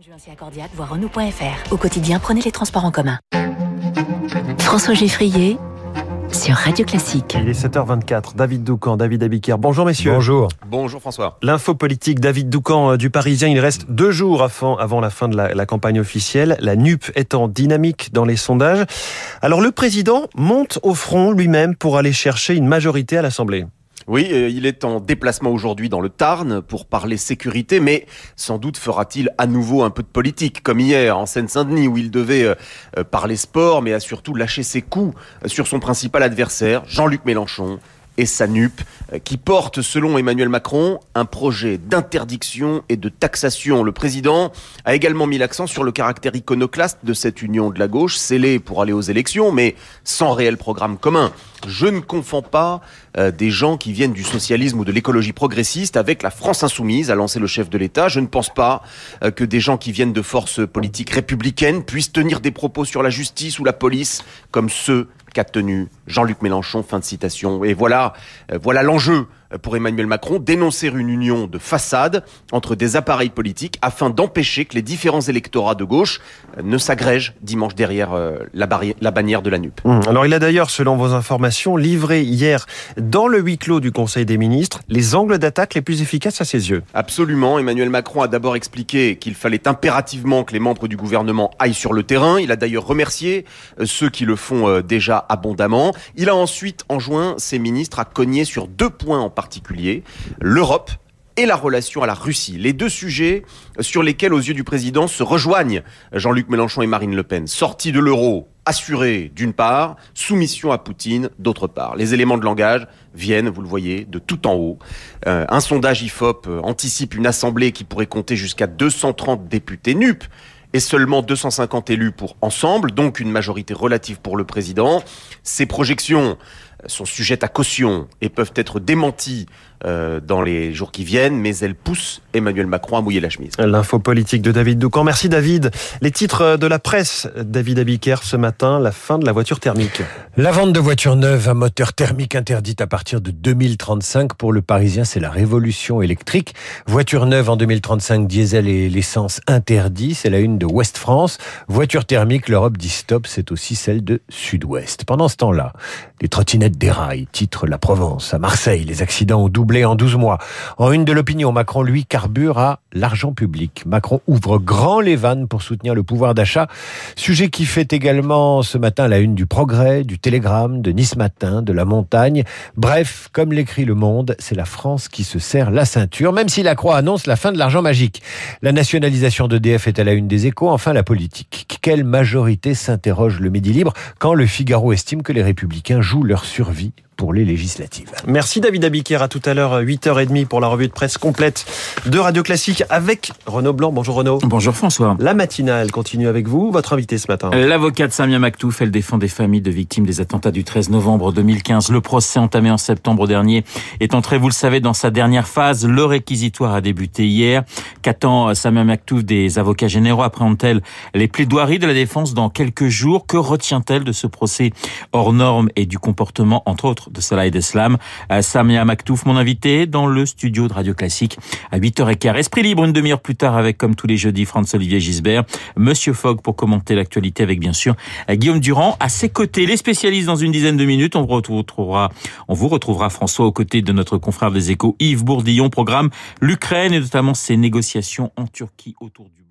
juin chez Accordiat, voir Renault.fr. Au quotidien, prenez les transports en commun. François Geffrier sur Radio Classique. Il est 7h24. David Doucan, David Abiker. Bonjour messieurs. Bonjour. Bonjour François. L'info politique, David Doucan euh, du Parisien. Il reste deux jours avant, avant la fin de la, la campagne officielle. La NUP étant dynamique dans les sondages. Alors le président monte au front lui-même pour aller chercher une majorité à l'Assemblée. Oui, euh, il est en déplacement aujourd'hui dans le Tarn pour parler sécurité, mais sans doute fera-t-il à nouveau un peu de politique, comme hier en Seine-Saint-Denis, où il devait euh, euh, parler sport, mais a surtout lâché ses coups sur son principal adversaire, Jean-Luc Mélenchon, et sa NUP, qui porte, selon Emmanuel Macron, un projet d'interdiction et de taxation. Le président a également mis l'accent sur le caractère iconoclaste de cette union de la gauche, scellée pour aller aux élections, mais sans réel programme commun. Je ne confonds pas euh, des gens qui viennent du socialisme ou de l'écologie progressiste avec la France insoumise, a lancé le chef de l'État. Je ne pense pas euh, que des gens qui viennent de forces politiques républicaines puissent tenir des propos sur la justice ou la police comme ceux qu'a tenu Jean-Luc Mélenchon. Fin de citation. Et voilà, euh, voilà l'enjeu pour Emmanuel Macron, dénoncer une union de façade entre des appareils politiques afin d'empêcher que les différents électorats de gauche ne s'agrègent dimanche derrière la, la, bannière de la NUP. Mmh. Alors il a d'ailleurs, selon vos informations, livré hier dans le huis clos du Conseil des ministres les angles d'attaque les plus efficaces à ses yeux. Absolument. Emmanuel Macron a d'abord expliqué qu'il fallait impérativement que les membres du gouvernement aillent sur le terrain. Il a d'ailleurs remercié ceux qui le font déjà abondamment. Il a ensuite enjoint ses ministres à cogner sur deux points en particulier. L'Europe et la relation à la Russie. Les deux sujets sur lesquels, aux yeux du président, se rejoignent Jean-Luc Mélenchon et Marine Le Pen. Sortie de l'euro assurée d'une part, soumission à Poutine d'autre part. Les éléments de langage viennent, vous le voyez, de tout en haut. Euh, un sondage IFOP anticipe une assemblée qui pourrait compter jusqu'à 230 députés NUP et seulement 250 élus pour ensemble, donc une majorité relative pour le président. Ces projections sont sujettes à caution et peuvent être démenties euh, dans les jours qui viennent, mais elles poussent Emmanuel Macron à mouiller la chemise. L'info politique de David Doucan. Merci David. Les titres de la presse, David Abiker, ce matin, la fin de la voiture thermique. La vente de voitures neuves à moteur thermique interdite à partir de 2035. Pour le Parisien, c'est la révolution électrique. Voiture neuve en 2035, diesel et l'essence interdit. C'est la une de Ouest France. Voiture thermique, l'Europe dit stop. C'est aussi celle de Sud-Ouest. Pendant ce temps-là, les trottinettes déraillent. Titre La Provence. À Marseille, les accidents ont doublé en 12 mois. En une de l'opinion, Macron, lui, carbure à l'argent public. Macron ouvre grand les vannes pour soutenir le pouvoir d'achat. Sujet qui fait également ce matin la une du Progrès, du Télégramme, de Nice Matin, de La Montagne. Bref, comme l'écrit Le Monde, c'est la France qui se serre la ceinture, même si la Croix annonce la fin de l'argent magique. La nationalisation d'EDF est à la une des échos. Enfin, la politique. Quelle majorité s'interroge le Midi Libre quand le Figaro estime que les Républicains jouent leur survie pour les législatives. Merci David Abiker. À tout à l'heure, 8h30 pour la revue de presse complète de Radio Classique avec Renaud Blanc. Bonjour Renaud. Bonjour François. La matinale continue avec vous. Votre invité ce matin. L'avocate Samia Maktouf, elle défend des familles de victimes des attentats du 13 novembre 2015. Le procès entamé en septembre dernier est entré, vous le savez, dans sa dernière phase. Le réquisitoire a débuté hier. Qu'attend Samia Maktouf des avocats généraux Appréhende-t-elle les plaidoiries de la défense dans quelques jours? Que retient-elle de ce procès hors norme et du comportement, entre autres, de Salah et d'Eslam. Samia Maktouf, mon invité, dans le studio de Radio Classique à 8h15. Esprit libre une demi-heure plus tard avec, comme tous les jeudis, Franz-Olivier Gisbert, Monsieur Fogg pour commenter l'actualité avec, bien sûr, Guillaume Durand. À ses côtés, les spécialistes dans une dizaine de minutes. On vous retrouvera, on vous retrouvera François aux côtés de notre confrère des échos Yves Bourdillon, programme l'Ukraine et notamment ses négociations en Turquie autour du